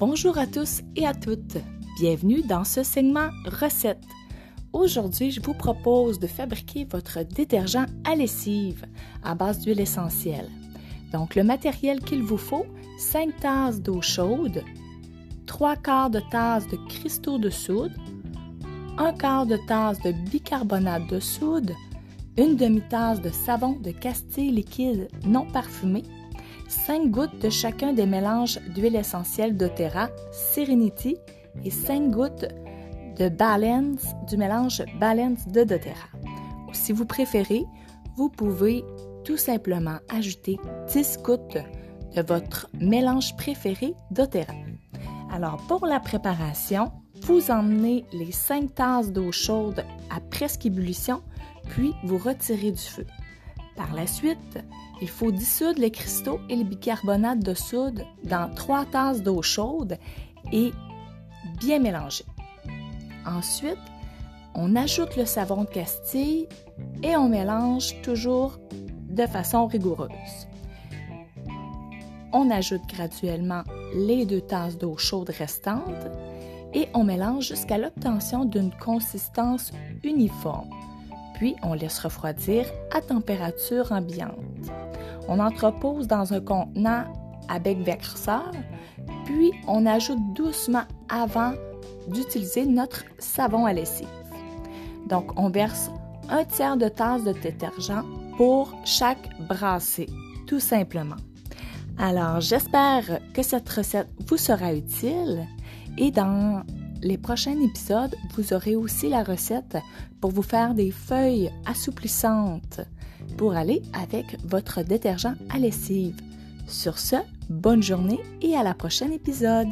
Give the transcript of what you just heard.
Bonjour à tous et à toutes. Bienvenue dans ce segment recettes. Aujourd'hui, je vous propose de fabriquer votre détergent à lessive à base d'huile essentielle. Donc, le matériel qu'il vous faut, 5 tasses d'eau chaude, 3 quarts de tasse de cristaux de soude, 1 quart de tasse de bicarbonate de soude, une demi-tasse de savon de castille liquide non parfumé, 5 gouttes de chacun des mélanges d'huile essentielle doTERRA, Serenity et 5 gouttes de Balance du mélange Balance de doTERRA. Si vous préférez, vous pouvez tout simplement ajouter 10 gouttes de votre mélange préféré doTERRA. Alors pour la préparation, vous emmenez les 5 tasses d'eau chaude à presque ébullition, puis vous retirez du feu. Par la suite, il faut dissoudre les cristaux et le bicarbonate de soude dans 3 tasses d'eau chaude et bien mélanger. Ensuite, on ajoute le savon de Castille et on mélange toujours de façon rigoureuse. On ajoute graduellement les deux tasses d'eau chaude restantes et on mélange jusqu'à l'obtention d'une consistance uniforme. Puis on laisse refroidir à température ambiante. On entrepose dans un contenant à bec verseur, puis on ajoute doucement avant d'utiliser notre savon à lessive. Donc on verse un tiers de tasse de détergent pour chaque brassée, tout simplement. Alors, j'espère que cette recette vous sera utile et dans les prochains épisodes, vous aurez aussi la recette pour vous faire des feuilles assouplissantes pour aller avec votre détergent à lessive. Sur ce, bonne journée et à la prochaine épisode.